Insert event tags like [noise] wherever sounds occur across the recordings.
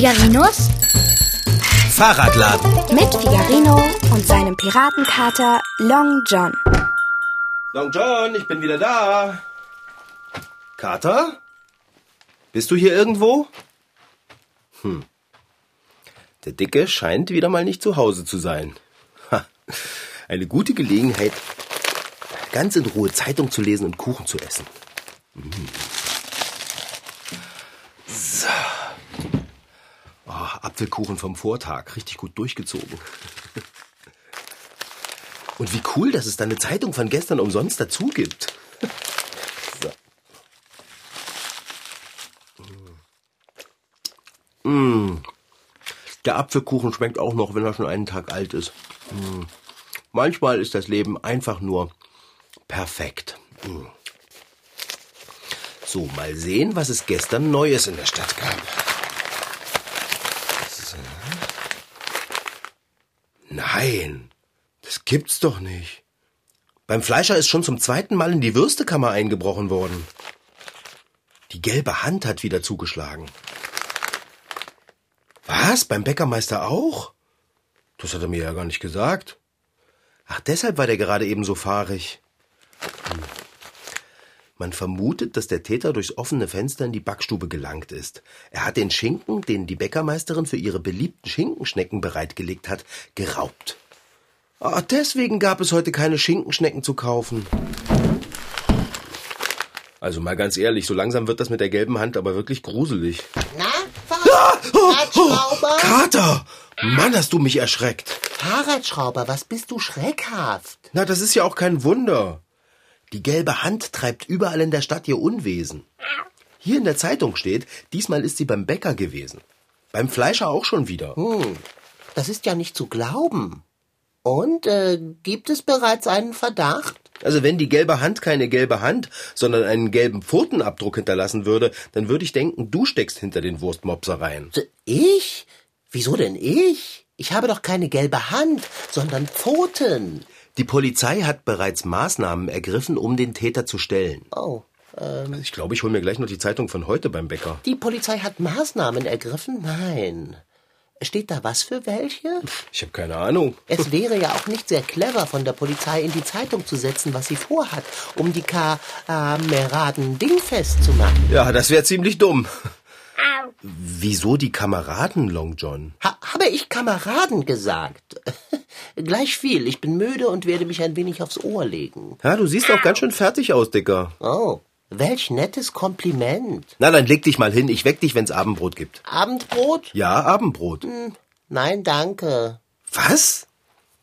Figarinos Fahrradladen. mit Figarino und seinem Piratenkater Long John. Long John, ich bin wieder da. Kater? Bist du hier irgendwo? Hm. Der Dicke scheint wieder mal nicht zu Hause zu sein. Ha. Eine gute Gelegenheit, ganz in Ruhe Zeitung zu lesen und Kuchen zu essen. Mm. So. Oh, Apfelkuchen vom Vortag, richtig gut durchgezogen. Und wie cool, dass es da eine Zeitung von gestern umsonst dazu gibt. So. Mm. Der Apfelkuchen schmeckt auch noch, wenn er schon einen Tag alt ist. Mm. Manchmal ist das Leben einfach nur perfekt. Mm. So, mal sehen, was es gestern Neues in der Stadt gab. Nein, das gibt's doch nicht. Beim Fleischer ist schon zum zweiten Mal in die Würstekammer eingebrochen worden. Die gelbe Hand hat wieder zugeschlagen. Was? Beim Bäckermeister auch? Das hat er mir ja gar nicht gesagt. Ach, deshalb war der gerade eben so fahrig. Hm. Man vermutet, dass der Täter durchs offene Fenster in die Backstube gelangt ist. Er hat den Schinken, den die Bäckermeisterin für ihre beliebten Schinkenschnecken bereitgelegt hat, geraubt. Ah, deswegen gab es heute keine Schinkenschnecken zu kaufen. Also mal ganz ehrlich, so langsam wird das mit der gelben Hand aber wirklich gruselig. Na, Oh, Fahrradschrauber? Kater! Mann, hast du mich erschreckt. Fahrradschrauber, was bist du schreckhaft? Na, das ist ja auch kein Wunder. Die gelbe Hand treibt überall in der Stadt ihr Unwesen. Hier in der Zeitung steht, diesmal ist sie beim Bäcker gewesen. Beim Fleischer auch schon wieder. Hm, das ist ja nicht zu glauben. Und äh, gibt es bereits einen Verdacht? Also wenn die gelbe Hand keine gelbe Hand, sondern einen gelben Pfotenabdruck hinterlassen würde, dann würde ich denken, du steckst hinter den Wurstmopsereien. Ich? Wieso denn ich? Ich habe doch keine gelbe Hand, sondern Pfoten. Die Polizei hat bereits Maßnahmen ergriffen, um den Täter zu stellen. Oh, Ich glaube, ich hole mir gleich noch die Zeitung von heute beim Bäcker. die Polizei hat Maßnahmen ergriffen? Nein. Steht da was für welche? Ich habe keine Ahnung. Es [laughs] wäre ja auch nicht sehr clever von der Polizei in die Zeitung zu setzen, was sie vorhat, um die Kameraden dingfest zu machen. Ja, das wäre ziemlich dumm. Wieso die Kameraden, Long John? Ha habe ich Kameraden gesagt? Gleich viel. Ich bin müde und werde mich ein wenig aufs Ohr legen. Ja, du siehst auch ganz schön fertig aus, Dicker. Oh, welch nettes Kompliment. Na, dann leg dich mal hin. Ich weck dich, wenn's Abendbrot gibt. Abendbrot? Ja, Abendbrot. Nein, danke. Was?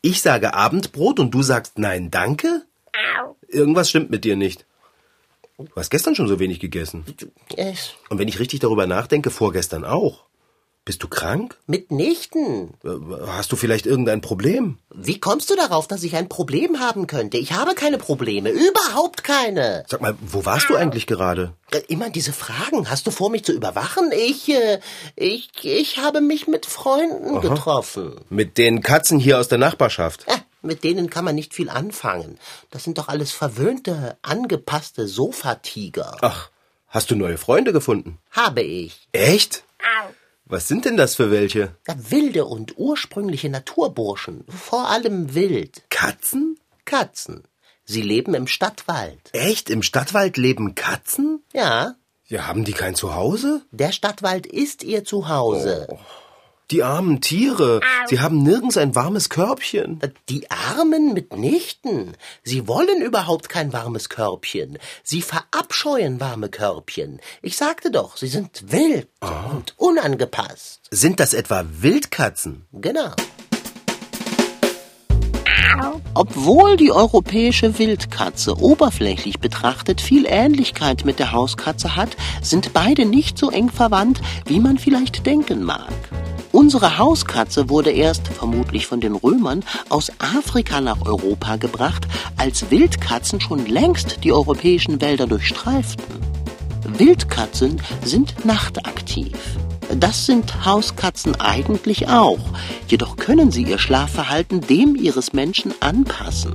Ich sage Abendbrot und du sagst nein, danke? Irgendwas stimmt mit dir nicht. Du hast gestern schon so wenig gegessen. Es, Und wenn ich richtig darüber nachdenke, vorgestern auch. Bist du krank? mitnichten. Äh, Hast du vielleicht irgendein Problem? Wie kommst du darauf, dass ich ein Problem haben könnte? Ich habe keine Probleme. Überhaupt keine. Sag mal, wo warst du eigentlich gerade? Äh, Immer diese Fragen. Hast du vor, mich zu überwachen? Ich, äh, ich, ich habe mich mit Freunden getroffen. Mit den Katzen hier aus der Nachbarschaft. Äh, mit denen kann man nicht viel anfangen. Das sind doch alles verwöhnte, angepasste Sofatiger. Ach, hast du neue Freunde gefunden? Habe ich. Echt? Was sind denn das für welche? Wilde und ursprüngliche Naturburschen. Vor allem wild. Katzen? Katzen. Sie leben im Stadtwald. Echt? Im Stadtwald leben Katzen? Ja, Ja, haben die kein Zuhause? der Stadtwald ist ihr Zuhause. Die armen Tiere. Sie haben nirgends ein warmes Körbchen. Die Armen mitnichten. Sie wollen überhaupt kein warmes Körbchen. Sie verabscheuen warme Körbchen. Ich sagte doch, sie sind wild und unangepasst. Sind das etwa Wildkatzen? Genau. Obwohl die europäische Wildkatze oberflächlich betrachtet viel Ähnlichkeit mit der Hauskatze hat, sind beide nicht so eng verwandt, wie man vielleicht denken mag. Unsere Hauskatze wurde erst, vermutlich von den Römern, aus Afrika nach Europa gebracht, als Wildkatzen schon längst die europäischen Wälder durchstreiften. Wildkatzen sind nachtaktiv. Das sind Hauskatzen eigentlich auch, jedoch können sie ihr Schlafverhalten dem ihres Menschen anpassen.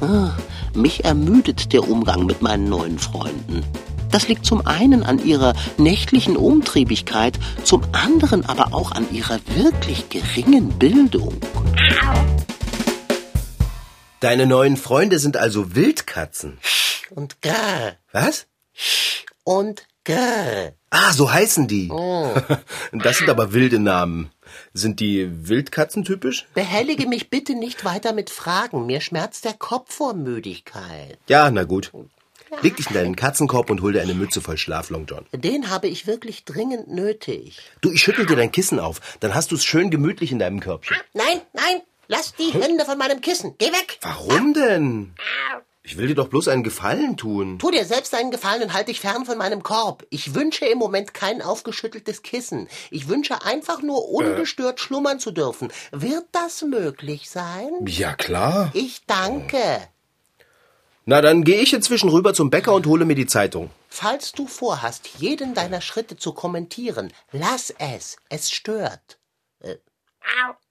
Ah, mich ermüdet der Umgang mit meinen neuen Freunden. Das liegt zum einen an ihrer nächtlichen Umtriebigkeit, zum anderen aber auch an ihrer wirklich geringen Bildung. Deine neuen Freunde sind also Wildkatzen. Und grr. Was? Und grr. Ah, so heißen die. [laughs] Das sind aber wilde Namen. Sind die Wildkatzen typisch? Behellige mich bitte nicht weiter mit Fragen. Mir schmerzt der Kopf vor Müdigkeit. Ja, na gut. Leg dich in deinen Katzenkorb und hol dir eine Mütze voll Schlaf, Long John. Den habe ich wirklich dringend nötig. Du, ich schüttel dir dein Kissen auf. Dann hast du es schön gemütlich in deinem Körbchen. Nein, nein, lass die Hände von meinem Kissen. Geh weg. Warum denn? Ich will dir doch bloß einen Gefallen tun. Tu dir selbst einen Gefallen und halt dich fern von meinem Korb. Ich wünsche im Moment kein aufgeschütteltes Kissen. Ich wünsche einfach nur ungestört schlummern zu dürfen. Wird das möglich sein? Ja, klar. Ich danke. Na, dann gehe ich inzwischen rüber zum Bäcker und hole mir die Zeitung. Falls du vorhast, jeden deiner Schritte zu kommentieren, lass es. Es stört. Äh,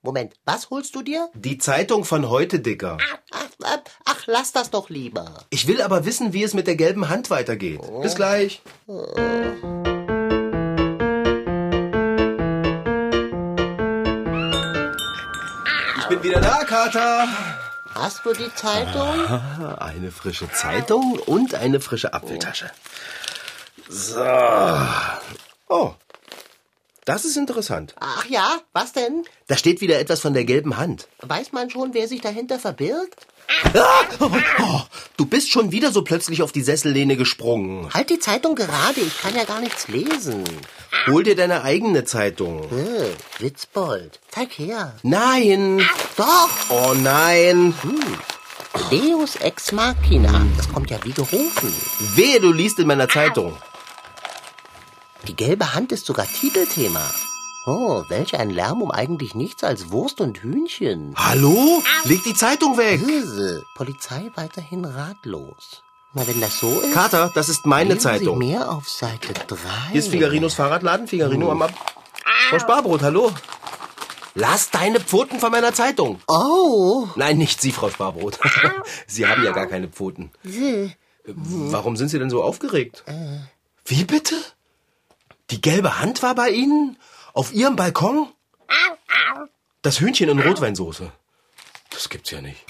Moment, was holst du dir? Die Zeitung von heute, Dicker. Ach, ach, ach, lass das doch lieber. Ich will aber wissen, wie es mit der gelben Hand weitergeht. Bis gleich. Ich bin wieder da, Kater. Hast du die Zeitung? Eine frische Zeitung und eine frische Apfeltasche. So. Oh. Das ist interessant. Ach ja, was denn? Da steht wieder etwas von der gelben Hand. Weiß man schon, wer sich dahinter verbirgt? Ah! Oh, du bist schon wieder so plötzlich auf die Sessellehne gesprungen. Halt die Zeitung gerade, ich kann ja gar nichts lesen. Hol dir deine eigene Zeitung. Äh, Witzbold, zeig her. Nein. Doch, Oh nein. Deus Ex Machina. Das kommt ja wie gerufen. Wehe, du liest in meiner Zeitung. Die gelbe Hand ist sogar Titelthema. Oh, welch ein Lärm um eigentlich nichts als Wurst und Hühnchen. Hallo? Leg die Zeitung weg. Hirse, Polizei weiterhin ratlos. Na, wenn das so ist, Kater, das ist meine lesen Sie Zeitung. mehr auf Seite 3. Hier ist Figarinos Fahrradladen. Figarino am Ab... Frau Sparbrot, hallo. Lass deine Pfoten von meiner Zeitung. Oh, Nein, nicht Sie, Frau Sparbrot. [laughs] Sie haben ja gar keine Pfoten. Warum sind Sie denn so aufgeregt? Wie bitte? Die gelbe Hand war bei Ihnen? Auf Ihrem Balkon? Das Hühnchen in Rotweinsoße. Das gibt's ja nicht.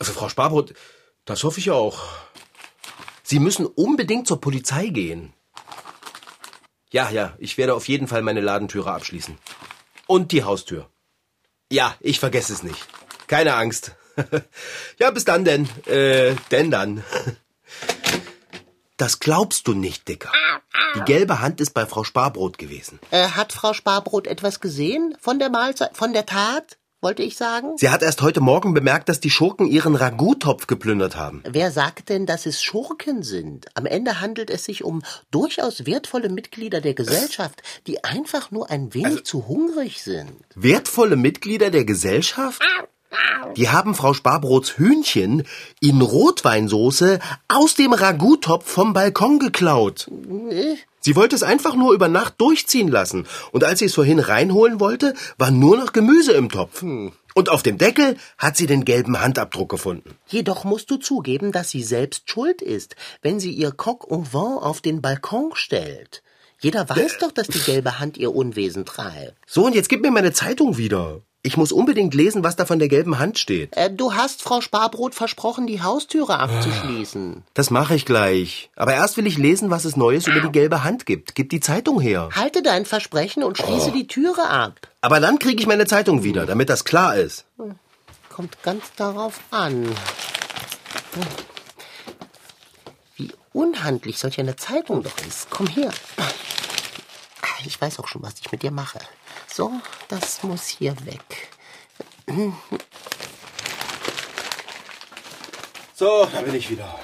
Also, Frau Sparbrot, das hoffe ich auch. Sie müssen unbedingt zur Polizei gehen. Ja, ja, ich werde auf jeden Fall meine Ladentüre abschließen. Und die Haustür. Ja, ich vergesse es nicht. Keine Angst. [laughs] ja, bis dann denn. Äh, denn dann. Das glaubst du nicht, Dicker. Die gelbe Hand ist bei Frau Sparbrot gewesen. äh, hat Frau Sparbrot etwas gesehen von der Mahlzeit, von der Tat, wollte ich sagen? Sie hat erst heute Morgen bemerkt, dass die Schurken ihren Ragout-Topf geplündert haben. Wer sagt denn, dass es Schurken sind? Am Ende handelt es sich um durchaus wertvolle Mitglieder der Gesellschaft, die einfach nur ein wenig zu hungrig sind. Wertvolle Mitglieder der Gesellschaft? Die haben Frau Sparbrots Hühnchen in Rotweinsoße aus dem Ragout-Topf vom Balkon geklaut. Sie wollte es einfach nur über Nacht durchziehen lassen. Und als sie es vorhin reinholen wollte, war nur noch Gemüse im Topf. Und auf dem Deckel hat sie den gelben Handabdruck gefunden. Jedoch musst du zugeben, dass sie selbst schuld ist, wenn sie ihr Coq au vin auf den Balkon stellt. Jeder weiß doch, dass die gelbe Hand ihr Unwesen treibt. So, und jetzt gib mir meine Zeitung wieder. Ich muss unbedingt lesen, was da von der gelben Hand steht. Äh, du hast Frau Sparbrot versprochen, die Haustüre abzuschließen. Das mache ich gleich. Aber erst will ich lesen, was es Neues über die gelbe Hand gibt. Gib die Zeitung her. Halte dein Versprechen und schließe die Türe ab. Aber dann kriege ich meine Zeitung wieder, damit das klar ist. Kommt ganz darauf an. Wie unhandlich solch eine Zeitung doch ist. Komm her. Ich weiß auch schon, was ich mit dir mache. So, das muss hier weg. So, da bin ich wieder.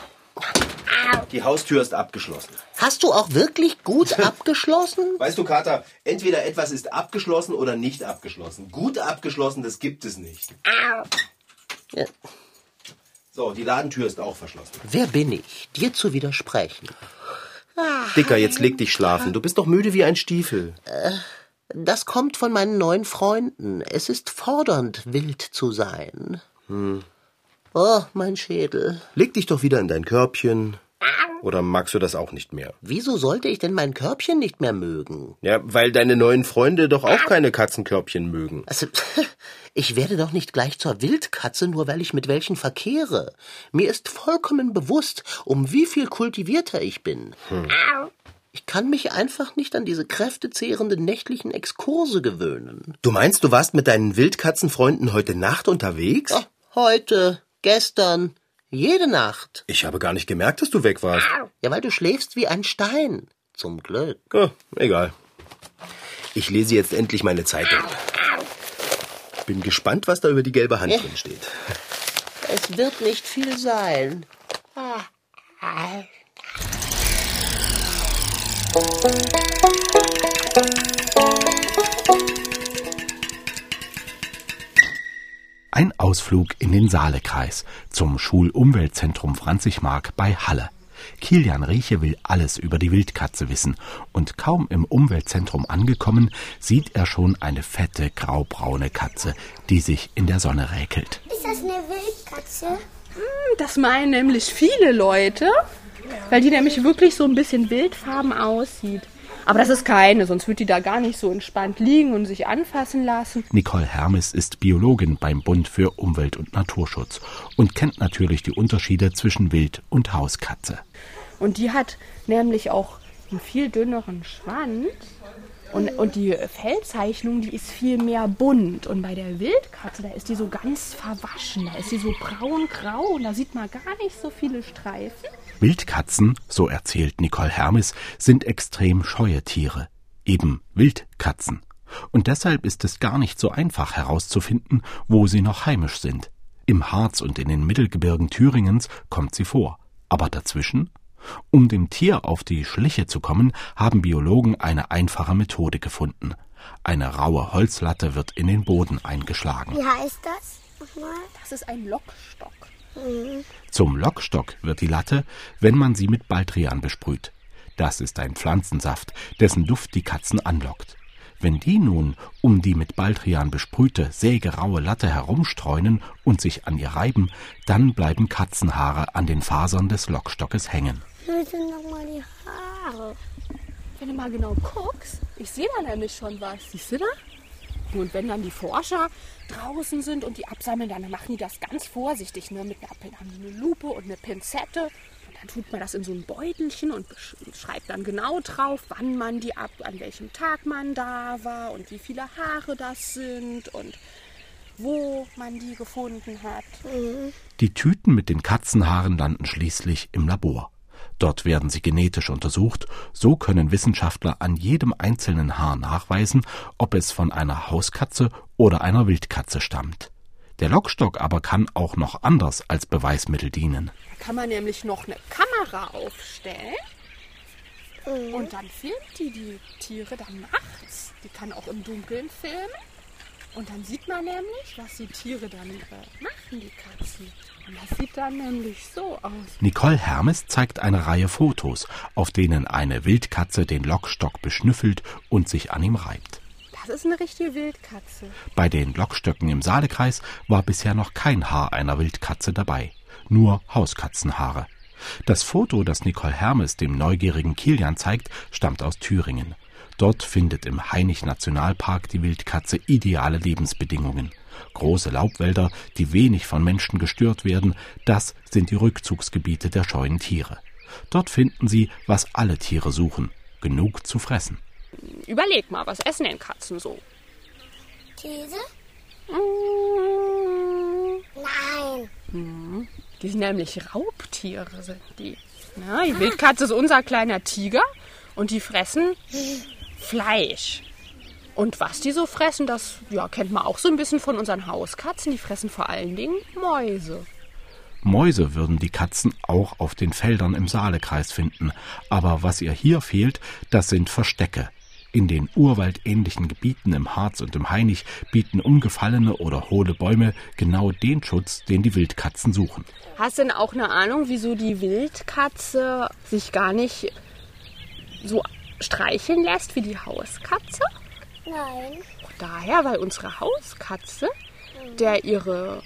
Die Haustür ist abgeschlossen. Hast du auch wirklich gut [laughs] abgeschlossen? Weißt du, Kater, entweder etwas ist abgeschlossen oder nicht abgeschlossen. Gut abgeschlossen, das gibt es nicht. Ja. So, die Ladentür ist auch verschlossen. Wer bin ich, dir zu widersprechen? Dicker, jetzt leg dich schlafen. Du bist doch müde wie ein Stiefel. Das kommt von meinen neuen Freunden. Es ist fordernd, wild zu sein. Oh, mein Schädel. Leg dich doch wieder in dein Körbchen. Oder magst du das auch nicht mehr? Wieso sollte ich denn mein Körbchen nicht mehr mögen? Ja, weil deine neuen Freunde doch auch keine Katzenkörbchen mögen. Also, [laughs] ich werde doch nicht gleich zur Wildkatze, nur weil ich mit welchen verkehre. Mir ist vollkommen bewusst, um wie viel kultivierter ich bin. Hm. Ich kann mich einfach nicht an diese kräftezehrenden nächtlichen Exkurse gewöhnen. Du meinst, du warst mit deinen Wildkatzenfreunden heute Nacht unterwegs? Oh, heute, gestern, jede Nacht. Ich habe gar nicht gemerkt, dass du weg warst. Ja, weil du schläfst wie ein Stein. Zum Glück. Oh, egal. Ich lese jetzt endlich meine Zeitung. Bin gespannt, was da über die gelbe Hand drin steht. Es wird nicht viel sein. Ein Ausflug in den Saalekreis zum Schulumweltzentrum Franzigmark bei Halle. Kilian Rieche will alles über die Wildkatze wissen und kaum im Umweltzentrum angekommen, sieht er schon eine fette graubraune Katze, die sich in der Sonne räkelt. Ist das eine Wildkatze? Hm, das meinen nämlich viele Leute, weil die nämlich wirklich so ein bisschen wildfarben aussieht. Aber das ist keine, sonst würde die da gar nicht so entspannt liegen und sich anfassen lassen. Nicole Hermes ist Biologin beim Bund für Umwelt und Naturschutz und kennt natürlich die Unterschiede zwischen Wild- und Hauskatze. Und die hat nämlich auch einen viel dünneren Schwanz. Und, und die Fellzeichnung, die ist viel mehr bunt. Und bei der Wildkatze, da ist die so ganz verwaschen. Da ist sie so braun-grau und da sieht man gar nicht so viele Streifen. Wildkatzen, so erzählt Nicole Hermes, sind extrem scheue Tiere. Eben Wildkatzen. Und deshalb ist es gar nicht so einfach herauszufinden, wo sie noch heimisch sind. Im Harz und in den Mittelgebirgen Thüringens kommt sie vor. Aber dazwischen? Um dem Tier auf die Schliche zu kommen, haben Biologen eine einfache Methode gefunden. Eine raue Holzlatte wird in den Boden eingeschlagen. Wie heißt das? Nochmal? Das ist ein Lockstock. Zum Lockstock wird die Latte, wenn man sie mit Baldrian besprüht. Das ist ein Pflanzensaft, dessen Duft die Katzen anlockt. Wenn die nun um die mit Baldrian besprühte, sägeraue Latte herumstreunen und sich an ihr reiben, dann bleiben Katzenhaare an den Fasern des Lockstockes hängen. Wo sind nochmal die Haare? Wenn du mal genau guckst, ich sehe da nämlich schon was. Siehst du da? Und wenn dann die Forscher draußen sind und die absammeln, dann machen die das ganz vorsichtig, ne? mit einer, haben die eine Lupe und eine Pinzette. Und dann tut man das in so ein Beutelchen und schreibt dann genau drauf, wann man die ab, an welchem Tag man da war und wie viele Haare das sind und wo man die gefunden hat. Die Tüten mit den Katzenhaaren landen schließlich im Labor. Dort werden sie genetisch untersucht, so können Wissenschaftler an jedem einzelnen Haar nachweisen, ob es von einer Hauskatze oder einer Wildkatze stammt. Der Lockstock aber kann auch noch anders als Beweismittel dienen. Da kann man nämlich noch eine Kamera aufstellen und dann filmt die die Tiere dann nachts. Die kann auch im Dunkeln filmen. Und dann sieht man nämlich, was die Tiere dann äh, machen, die Katzen. Und das sieht dann nämlich so aus. Nicole Hermes zeigt eine Reihe Fotos, auf denen eine Wildkatze den Lockstock beschnüffelt und sich an ihm reibt. Das ist eine richtige Wildkatze. Bei den Lockstöcken im Saalekreis war bisher noch kein Haar einer Wildkatze dabei, nur Hauskatzenhaare. Das Foto, das Nicole Hermes dem neugierigen Kilian zeigt, stammt aus Thüringen. Dort findet im Hainich-Nationalpark die Wildkatze ideale Lebensbedingungen. Große Laubwälder, die wenig von Menschen gestört werden, das sind die Rückzugsgebiete der scheuen Tiere. Dort finden sie, was alle Tiere suchen, genug zu fressen. Überleg mal, was essen denn Katzen so? Käse? Mm, Nein. Die sind nämlich Raubtiere, sind die. Na, die Wildkatze ist unser kleiner Tiger und die fressen [laughs] Fleisch. Und was die so fressen, das ja, kennt man auch so ein bisschen von unseren Hauskatzen. Die fressen vor allen Dingen Mäuse. Mäuse würden die Katzen auch auf den Feldern im Saalekreis finden, aber was ihr hier fehlt, das sind Verstecke. In den urwaldähnlichen Gebieten im Harz und im Hainich bieten umgefallene oder hohle Bäume genau den Schutz, den die Wildkatzen suchen. Hast du denn auch eine Ahnung, wieso die Wildkatze sich gar nicht so streicheln lässt wie die Hauskatze? Nein. Daher, weil unsere Hauskatze, der ihre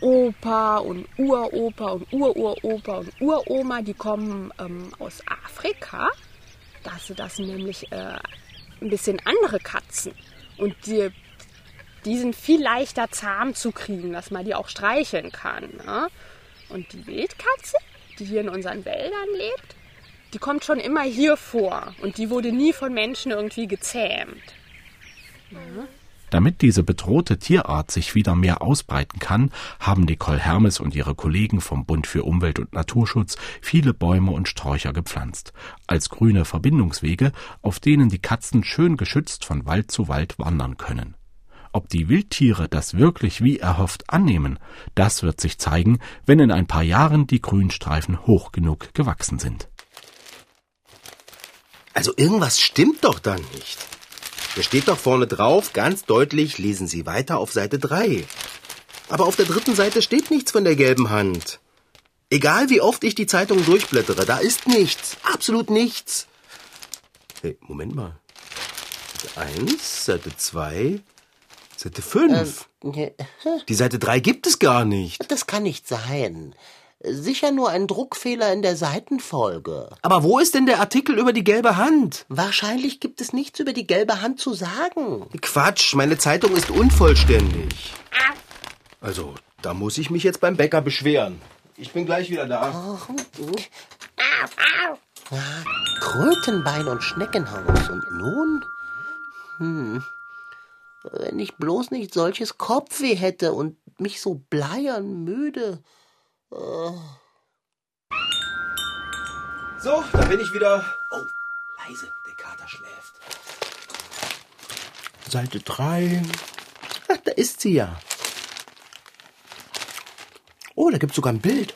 Opa und Uropa und Ururopa und Uroma, die kommen ähm, aus Afrika. Das, das sind nämlich äh, ein bisschen andere Katzen. Und die, die sind viel leichter zahm zu kriegen, dass man die auch streicheln kann. Ne? Und die Wildkatze, die hier in unseren Wäldern lebt, die kommt schon immer hier vor. Und die wurde nie von Menschen irgendwie gezähmt. Damit diese bedrohte Tierart sich wieder mehr ausbreiten kann, haben Nicole Hermes und ihre Kollegen vom Bund für Umwelt und Naturschutz viele Bäume und Sträucher gepflanzt, als grüne Verbindungswege, auf denen die Katzen schön geschützt von Wald zu Wald wandern können. Ob die Wildtiere das wirklich wie erhofft annehmen, das wird sich zeigen, wenn in ein paar Jahren die Grünstreifen hoch genug gewachsen sind. Also irgendwas stimmt doch dann nicht. Da steht doch vorne drauf, ganz deutlich, lesen Sie weiter auf Seite 3. Aber auf der dritten Seite steht nichts von der gelben Hand. Egal wie oft ich die Zeitung durchblättere, da ist nichts. Absolut nichts. Hey, Moment mal. Seite 1, Seite 2, Seite 5. Ähm, Die Seite 3 gibt es gar nicht. Das kann nicht sein. Sicher nur ein Druckfehler in der Seitenfolge. Aber wo ist denn der Artikel über die gelbe Hand? Wahrscheinlich gibt es nichts über die gelbe Hand zu sagen. Quatsch, meine Zeitung ist unvollständig. Also, da muss ich mich jetzt beim Bäcker beschweren. Ich bin gleich wieder da. Krötenbein und Schneckenhaus. Und nun? Hm. Wenn ich bloß nicht solches Kopfweh hätte und mich so bleiern müde. So, da bin ich wieder. Oh, leise, der Kater schläft. Seite 3. Ach, da ist sie ja. Oh, da gibt's sogar ein Bild.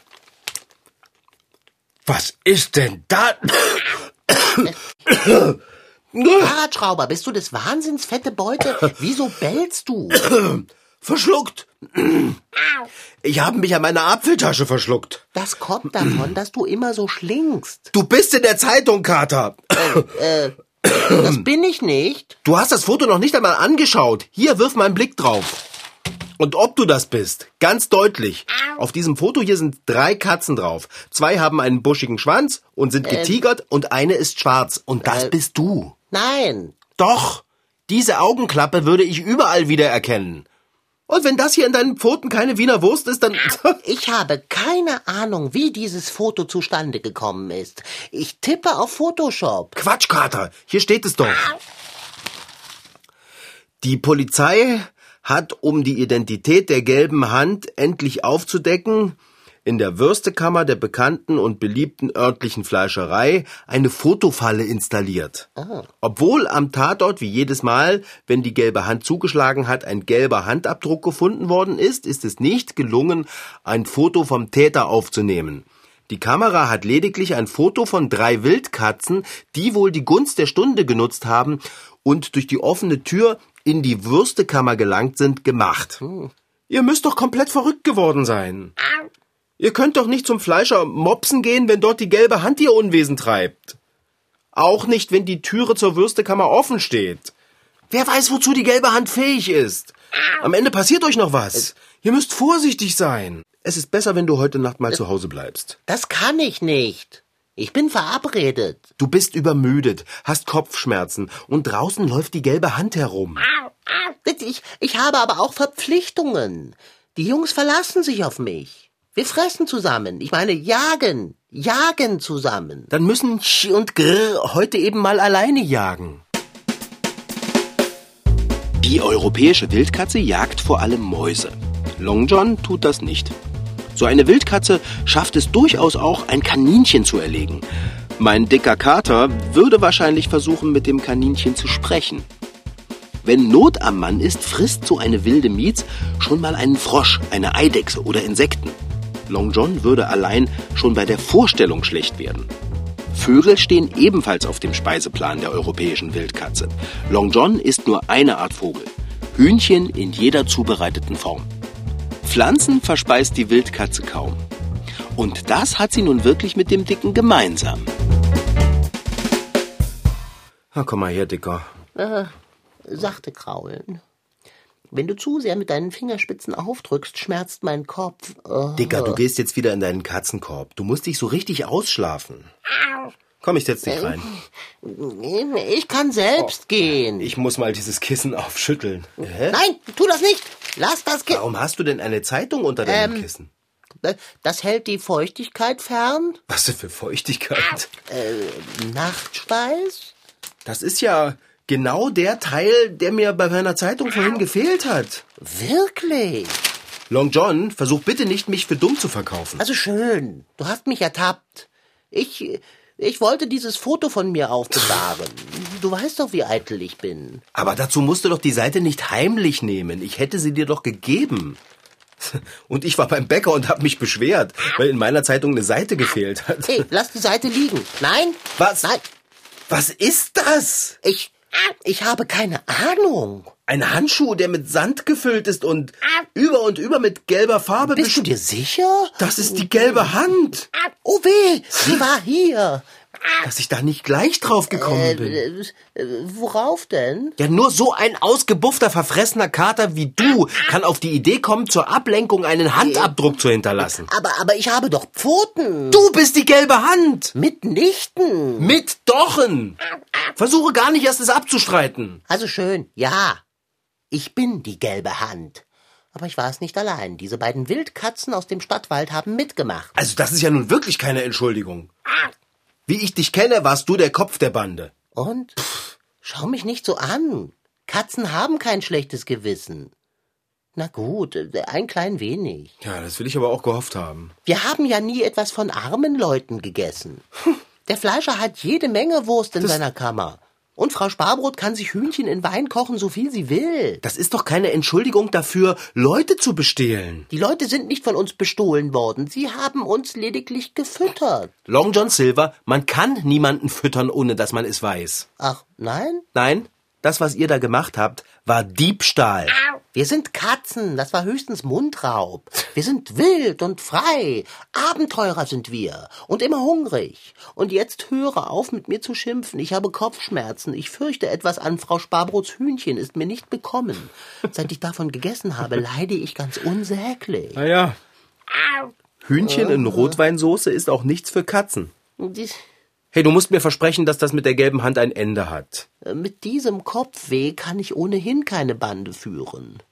Was ist denn da? Fahrradschrauber, bist du des Wahnsinns, fette Beute? Wieso bellst du? [coughs] Verschluckt. [clears throat] Ich habe mich an meiner Apfeltasche verschluckt. Das kommt davon, dass du immer so schlingst. Du bist in der Zeitung, Kater. Das bin ich nicht. Du hast das Foto noch nicht einmal angeschaut. Hier, wirf mal einen Blick drauf. Und ob du das bist, ganz deutlich. Auf diesem Foto hier sind drei Katzen drauf. Zwei haben einen buschigen Schwanz und sind getigert und eine ist schwarz. Und das äh, bist du. Nein. Doch, diese Augenklappe würde ich überall wiedererkennen. Und wenn das hier in deinen Pfoten keine Wiener Wurst ist, dann... [laughs] Ich habe keine Ahnung, wie dieses Foto zustande gekommen ist. Ich tippe auf Photoshop. Quatsch, Kater. Hier steht es doch. Die Polizei hat, um die Identität der gelben Hand endlich aufzudecken, in der Würstekammer der bekannten und beliebten örtlichen Fleischerei eine Fotofalle installiert. Obwohl am Tatort wie jedes Mal, wenn die gelbe Hand zugeschlagen hat, ein gelber Handabdruck gefunden worden ist, ist es nicht gelungen, ein Foto vom Täter aufzunehmen. Die Kamera hat lediglich ein Foto von drei Wildkatzen, die wohl die Gunst der Stunde genutzt haben und durch die offene Tür in die Würstekammer gelangt sind, gemacht. Ihr müsst doch komplett verrückt geworden sein. Ihr könnt doch nicht zum Fleischer mopsen gehen, wenn dort die gelbe Hand ihr Unwesen treibt. Auch nicht, wenn die Türe zur Würstekammer offen steht. Wer weiß, wozu die gelbe Hand fähig ist. Am Ende passiert euch noch was. Ihr müsst vorsichtig sein. Es ist besser, wenn du heute Nacht mal zu Hause bleibst. Das kann ich nicht. Ich bin verabredet. Du bist übermüdet, hast Kopfschmerzen und draußen läuft die gelbe Hand herum. Ich, ich habe aber auch Verpflichtungen. Die Jungs verlassen sich auf mich. Wir fressen zusammen. Ich meine, jagen. Jagen zusammen. Dann müssen Sch und Grr heute eben mal alleine jagen. Die europäische Wildkatze jagt vor allem Mäuse. Long John tut das nicht. So eine Wildkatze schafft es durchaus auch, ein Kaninchen zu erlegen. Mein dicker Kater würde wahrscheinlich versuchen, mit dem Kaninchen zu sprechen. Wenn Not am Mann ist, frisst so eine wilde Mietz schon mal einen Frosch, eine Eidechse oder Insekten. Long John würde allein schon bei der Vorstellung schlecht werden. Vögel stehen ebenfalls auf dem Speiseplan der europäischen Wildkatze. Long John ist nur eine Art Vogel. Hühnchen in jeder zubereiteten Form. Pflanzen verspeist die Wildkatze kaum. Und das hat sie nun wirklich mit dem Dicken gemeinsam. Na, komm mal her, Dicker. Äh, sachte kraulen. Wenn du zu sehr mit deinen Fingerspitzen aufdrückst, schmerzt mein Kopf. Oh. Dicker, du gehst jetzt wieder in deinen Katzenkorb. Du musst dich so richtig ausschlafen. Komm, ich setz dich rein. Ich kann selbst gehen. Ich muss mal dieses Kissen aufschütteln. Hä? Nein, tu das nicht. Lass das Kind. Warum hast du denn eine Zeitung unter deinem Ähm. Kissen? Das hält die Feuchtigkeit fern. Was denn für Feuchtigkeit? Nachtschweiß? Das ist ja genau der Teil, der mir bei meiner Zeitung vorhin gefehlt hat. Wirklich? Long John, versuch bitte nicht, mich für dumm zu verkaufen. Also schön. Du hast mich ertappt. Ich, ich wollte dieses Foto von mir aufbewahren. Du weißt doch, wie eitel ich bin. Aber dazu musst du doch die Seite nicht heimlich nehmen. Ich hätte sie dir doch gegeben. [laughs] Und ich war beim Bäcker und habe mich beschwert, weil in meiner Zeitung eine Seite gefehlt hat. Hey, lass die Seite liegen. Nein? Was? Nein, Was ist das? ich, ich habe keine Ahnung. Ein Handschuh, der mit Sand gefüllt ist und über und über mit gelber Farbe Bist du dir sicher? Das ist die gelbe Hand. Oh weh, sie war hier. Dass ich da nicht gleich drauf gekommen bin. Äh, äh, worauf denn? Ja, nur so ein ausgebuffter, verfressener Kater wie du kann auf die Idee kommen, zur Ablenkung einen Handabdruck zu hinterlassen. Aber, aber ich habe doch Pfoten. Du bist die gelbe Hand! Mitnichten. Mit Dochen! Versuche gar nicht erst es abzustreiten. Also schön, ja. Ich bin die gelbe Hand. Aber ich war es nicht allein. Diese beiden Wildkatzen aus dem Stadtwald haben mitgemacht. Also, das ist ja nun wirklich keine Entschuldigung. Wie ich dich kenne, warst du der Kopf der Bande. Und? Schau mich nicht so an. Katzen haben kein schlechtes Gewissen. Na gut, ein klein wenig. Ja, das will ich aber auch gehofft haben. Wir haben ja nie etwas von armen Leuten gegessen. Der Fleischer hat jede Menge Wurst in seiner Kammer. Und Frau Sparbrot kann sich Hühnchen in Wein kochen, so viel sie will. Das ist doch keine Entschuldigung dafür, Leute zu bestehlen. Die Leute sind nicht von uns bestohlen worden. Sie haben uns lediglich gefüttert. Long John Silver, man kann niemanden füttern, ohne dass man es weiß. Ach, nein? Nein, das, was ihr da gemacht habt, war Diebstahl. Wir sind Katzen, das war höchstens Mundraub. Wir sind wild und frei. Abenteurer sind wir und immer hungrig. Und jetzt höre auf, mit mir zu schimpfen. Ich habe Kopfschmerzen. Ich fürchte, etwas an Frau Sparbrots Hühnchen ist mir nicht bekommen. Seit ich davon gegessen habe, [laughs] leide ich ganz unsäglich. Naja. Hühnchen in Rotweinsoße ist auch nichts für Katzen. Hey, du musst mir versprechen, dass das mit der gelben Hand ein Ende hat. Mit diesem Kopfweh kann ich ohnehin keine Bande führen.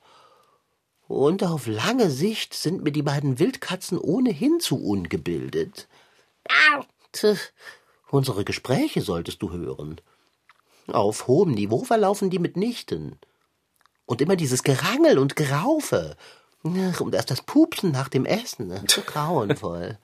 Und auf lange Sicht sind mir die beiden Wildkatzen ohnehin zu ungebildet. Tch, unsere Gespräche solltest du hören. Auf hohem Niveau verlaufen die mitnichten. Und immer dieses Gerangel und Geraufe. Und erst das Pupsen nach dem Essen. So [laughs] grauenvoll.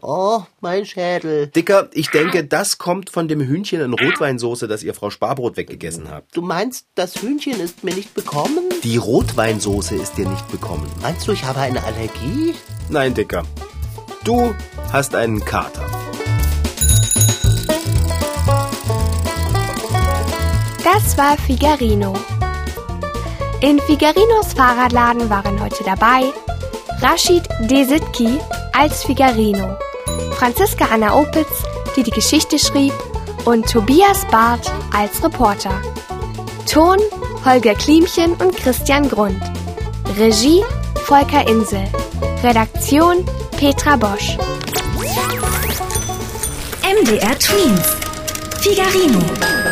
Oh, mein Schädel. Dicker, ich denke, das kommt von dem Hühnchen in Rotweinsoße, das ihr Frau Sparbrot weggegessen habt. Du meinst, das Hühnchen ist mir nicht bekommen? Die Rotweinsoße ist dir nicht bekommen. Meinst du, ich habe eine Allergie? Nein, Dicker. Du hast einen Kater. Das war Figarino. In Figarinos Fahrradladen waren heute dabei Rashid Desitki als Figarino, Franziska Anna Opitz, die die Geschichte schrieb, und Tobias Barth als Reporter. Ton Holger Klimchen und Christian Grund. Regie Volker Insel. Redaktion Petra Bosch. MDR Twins. Figarino.